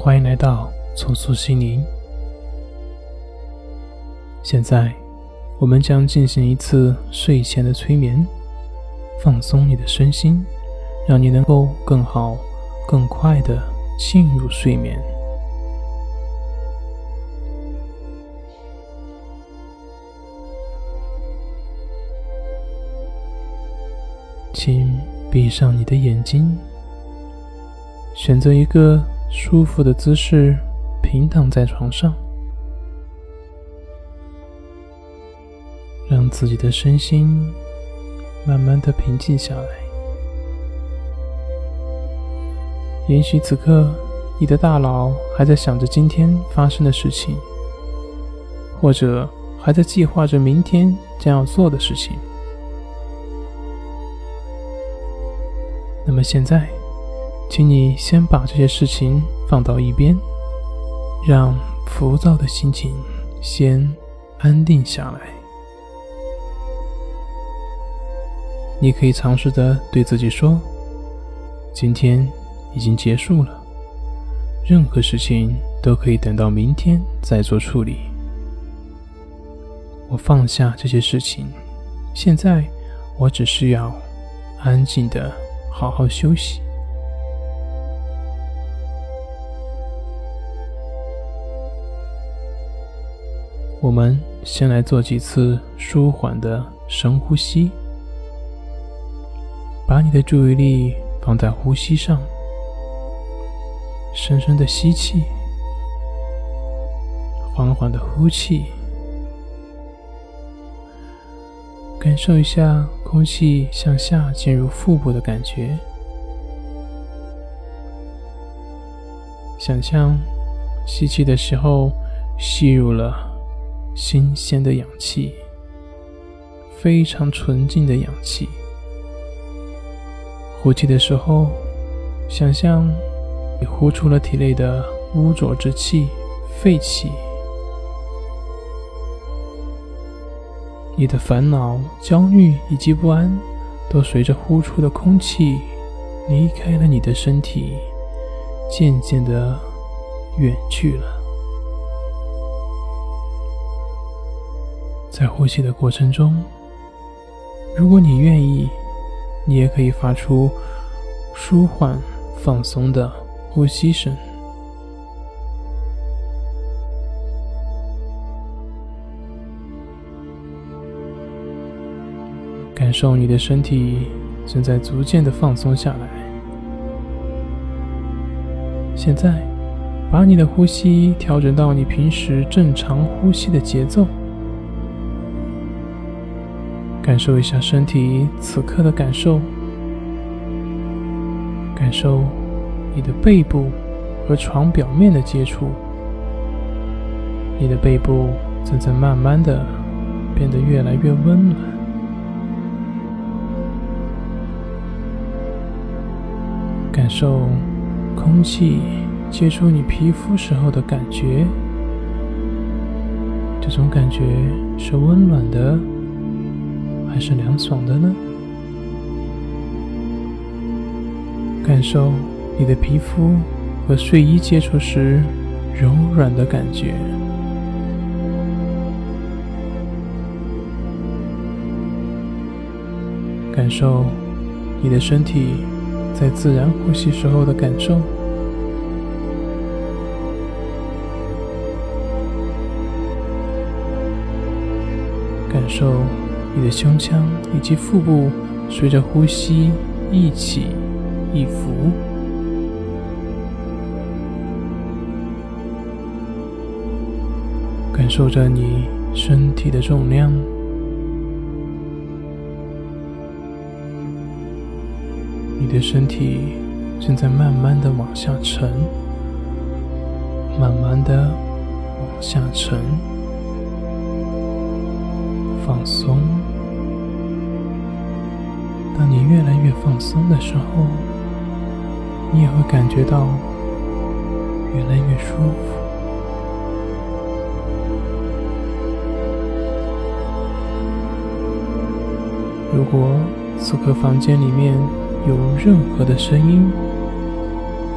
欢迎来到重塑心灵。现在，我们将进行一次睡前的催眠，放松你的身心，让你能够更好、更快的进入睡眠。请闭上你的眼睛，选择一个舒服的姿势，平躺在床上，让自己的身心慢慢的平静下来。也许此刻你的大脑还在想着今天发生的事情，或者还在计划着明天将要做的事情。那么现在，请你先把这些事情放到一边，让浮躁的心情先安定下来。你可以尝试着对自己说：“今天已经结束了，任何事情都可以等到明天再做处理。我放下这些事情，现在我只需要安静的。”好好休息。我们先来做几次舒缓的深呼吸，把你的注意力放在呼吸上，深深的吸气，缓缓的呼气，感受一下。空气向下进入腹部的感觉，想象吸气的时候吸入了新鲜的氧气，非常纯净的氧气；呼气的时候，想象你呼出了体内的污浊之气、废气。你的烦恼、焦虑以及不安，都随着呼出的空气离开了你的身体，渐渐的远去了。在呼吸的过程中，如果你愿意，你也可以发出舒缓、放松的呼吸声。感受你的身体正在逐渐的放松下来。现在，把你的呼吸调整到你平时正常呼吸的节奏，感受一下身体此刻的感受，感受你的背部和床表面的接触，你的背部正在慢慢的变得越来越温暖。感受空气接触你皮肤时候的感觉，这种感觉是温暖的是凉爽的呢？感受你的皮肤和睡衣接触时柔软的感觉，感受你的身体。在自然呼吸时候的感受，感受你的胸腔以及腹部随着呼吸一起一伏，感受着你身体的重量。你的身体正在慢慢的往下沉，慢慢的往下沉，放松。当你越来越放松的时候，你也会感觉到越来越舒服。如果此刻房间里面，有任何的声音，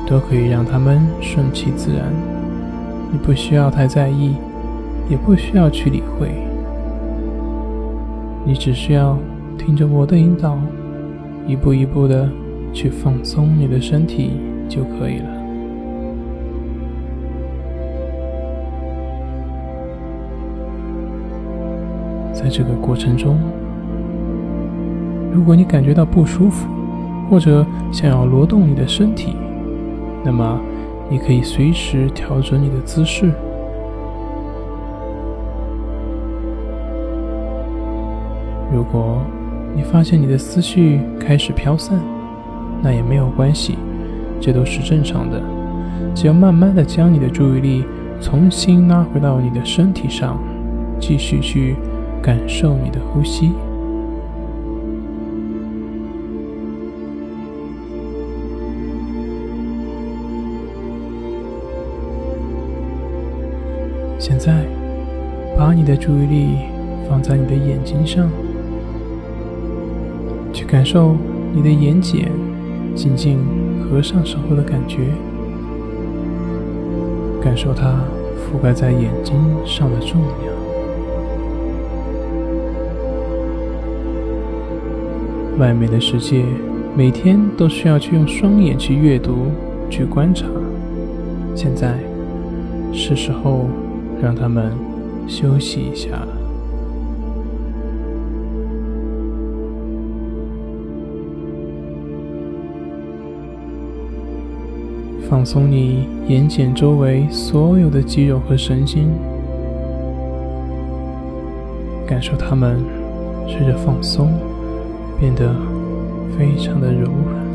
都可以让它们顺其自然。你不需要太在意，也不需要去理会。你只需要听着我的引导，一步一步的去放松你的身体就可以了。在这个过程中，如果你感觉到不舒服，或者想要挪动你的身体，那么你可以随时调整你的姿势。如果你发现你的思绪开始飘散，那也没有关系，这都是正常的。只要慢慢的将你的注意力重新拉回到你的身体上，继续去。感受你的呼吸。现在，把你的注意力放在你的眼睛上，去感受你的眼睑静静合上时候的感觉，感受它覆盖在眼睛上的重量。外面的世界，每天都需要去用双眼去阅读、去观察。现在是时候让他们休息一下放松你眼睑周围所有的肌肉和神经，感受它们随着放松。变得非常的柔软，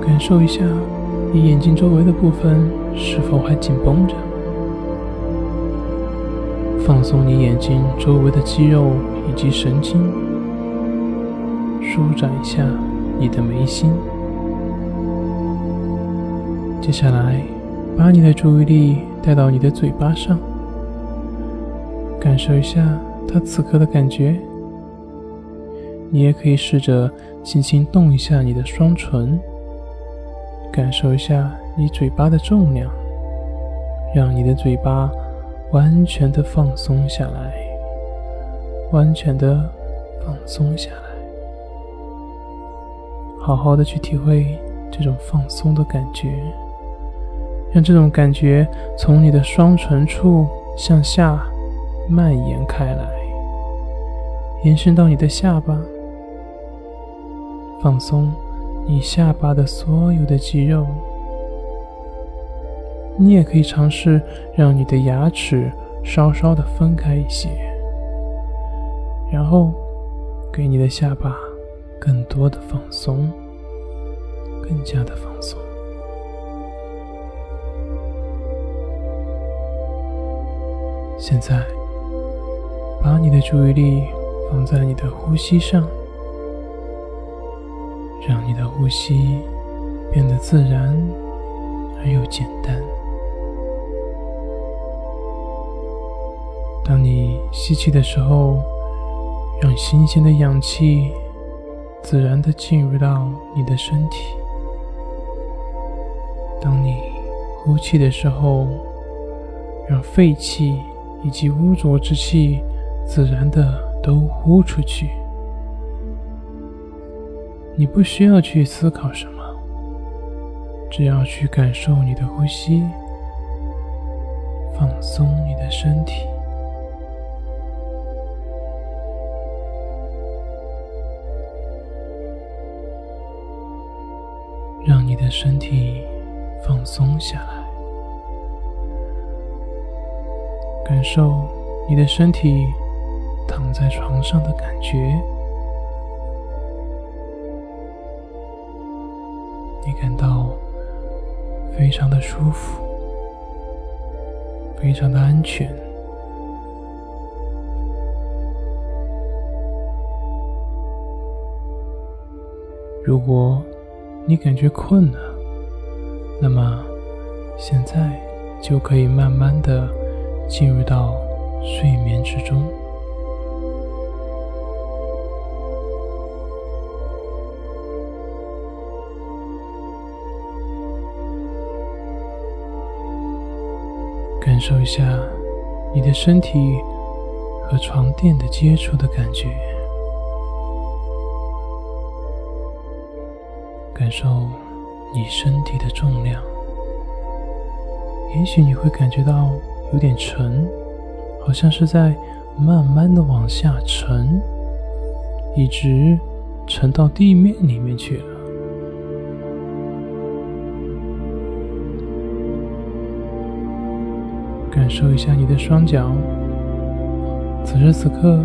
感受一下你眼睛周围的部分是否还紧绷着，放松你眼睛周围的肌肉以及神经，舒展一下你的眉心。接下来，把你的注意力带到你的嘴巴上，感受一下。他此刻的感觉，你也可以试着轻轻动一下你的双唇，感受一下你嘴巴的重量，让你的嘴巴完全的放松下来，完全的放松下来，好好的去体会这种放松的感觉，让这种感觉从你的双唇处向下蔓延开来。延伸到你的下巴，放松你下巴的所有的肌肉。你也可以尝试让你的牙齿稍稍的分开一些，然后给你的下巴更多的放松，更加的放松。现在，把你的注意力。放在你的呼吸上，让你的呼吸变得自然而又简单。当你吸气的时候，让新鲜的氧气自然的进入到你的身体；当你呼气的时候，让废气以及污浊之气自然的。都呼出去，你不需要去思考什么，只要去感受你的呼吸，放松你的身体，的身体放松下来，感受你的身体。躺在床上的感觉，你感到非常的舒服，非常的安全。如果你感觉困了那么现在就可以慢慢的进入到睡眠之中。感受一下你的身体和床垫的接触的感觉。感受你身体的重量。也许你会感觉到有点沉，好像是在慢慢的往下沉，一直沉到地面里面去了。感受一下你的双脚，此时此刻，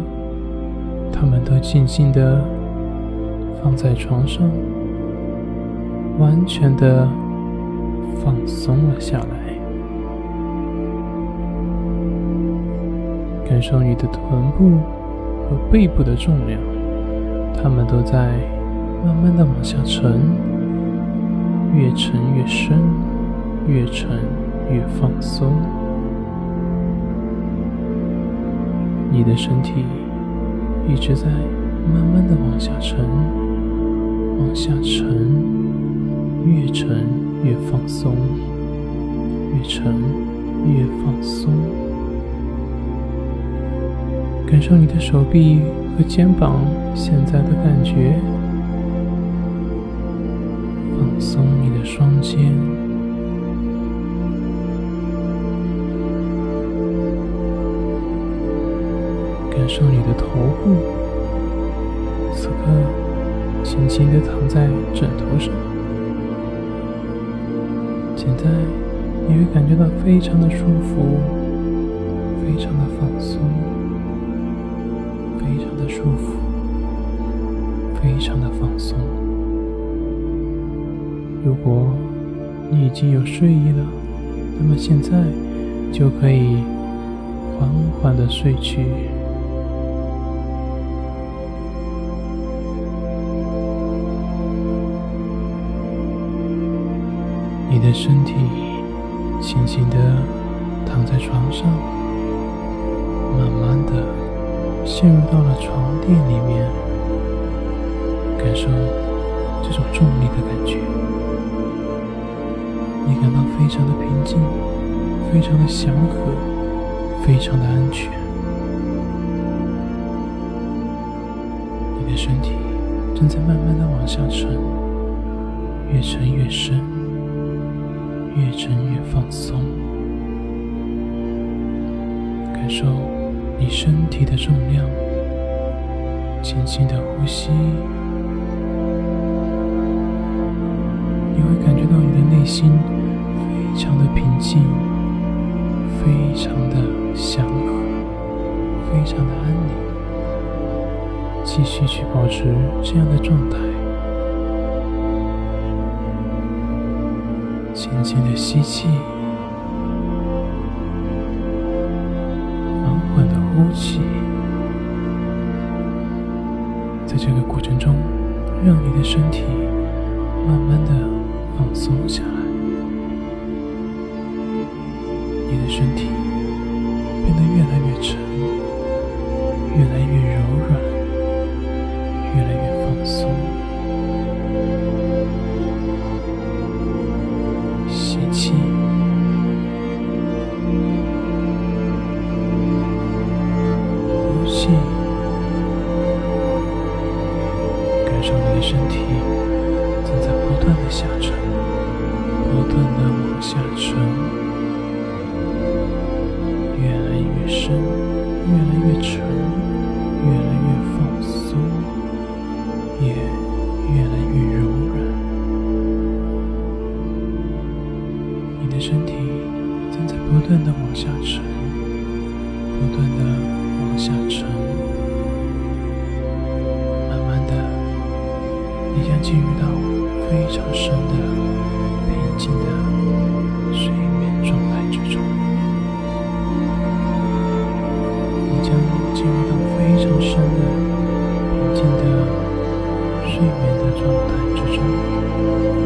他们都静静的放在床上，完全的放松了下来。感受你的臀部和背部的重量，它们都在慢慢的往下沉，越沉越深，越沉越放松。你的身体一直在慢慢的往下沉，往下沉，越沉越放松，越沉越放松。感受你的手臂和肩膀现在的感觉，放松你的双肩。感受你的头部，此刻轻轻的躺在枕头上。现在你会感觉到非常的舒服，非常的放松，非常的舒服，非常的放松。如果你已经有睡意了，那么现在就可以缓缓的睡去。你的身体轻轻的躺在床上，慢慢的陷入到了床垫里面，感受这种重力的感觉。你感到非常的平静，非常的祥和，非常的安全。你的身体正在慢慢的往下沉，越沉越深。越沉越放松，感受你身体的重量，轻轻的呼吸，你会感觉到你的内心非常的平静，非常的祥和，非常的安宁。继续去保持这样的状态。轻轻的吸气，缓缓的呼气，在这个过程中，让你的身体慢慢的放松下来，你的身体进入到非常深的、平静的睡眠状态之中。你将进入到非常深的、平静的睡眠的状态之中。